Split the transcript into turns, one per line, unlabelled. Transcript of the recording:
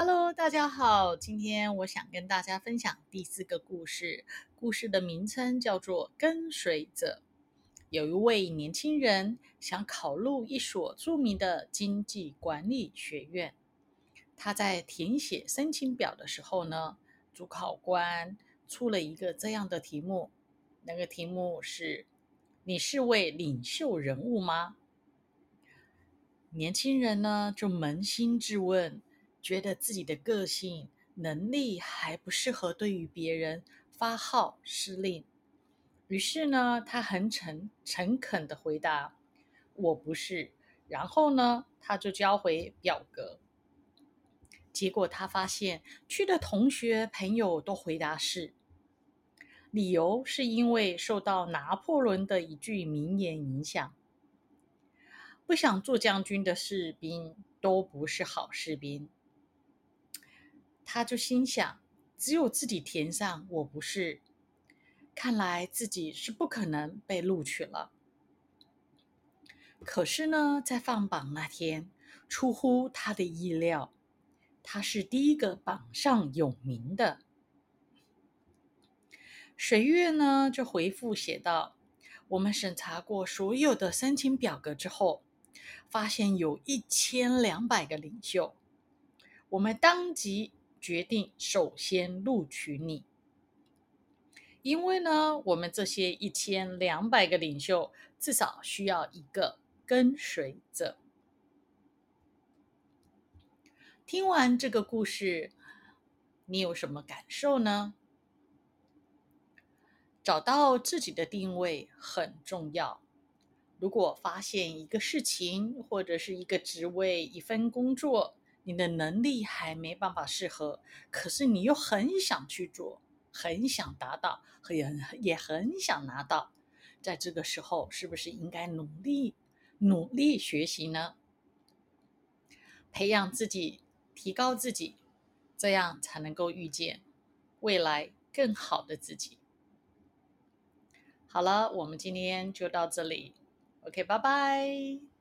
Hello，大家好，今天我想跟大家分享第四个故事。故事的名称叫做《跟随者》。有一位年轻人想考入一所著名的经济管理学院，他在填写申请表的时候呢，主考官出了一个这样的题目，那个题目是：你是位领袖人物吗？年轻人呢就扪心自问。觉得自己的个性能力还不适合对于别人发号施令，于是呢，他很诚诚恳的回答：“我不是。”然后呢，他就交回表格。结果他发现去的同学朋友都回答是，理由是因为受到拿破仑的一句名言影响：“不想做将军的士兵都不是好士兵。”他就心想：只有自己填上“我不是”，看来自己是不可能被录取了。可是呢，在放榜那天，出乎他的意料，他是第一个榜上有名的。水月呢，就回复写道：“我们审查过所有的申请表格之后，发现有一千两百个领袖，我们当即。”决定首先录取你，因为呢，我们这些一千两百个领袖至少需要一个跟随者。听完这个故事，你有什么感受呢？找到自己的定位很重要。如果发现一个事情，或者是一个职位、一份工作，你的能力还没办法适合，可是你又很想去做，很想达到，也也很想拿到，在这个时候，是不是应该努力努力学习呢？培养自己，提高自己，这样才能够遇见未来更好的自己。好了，我们今天就到这里，OK，拜拜。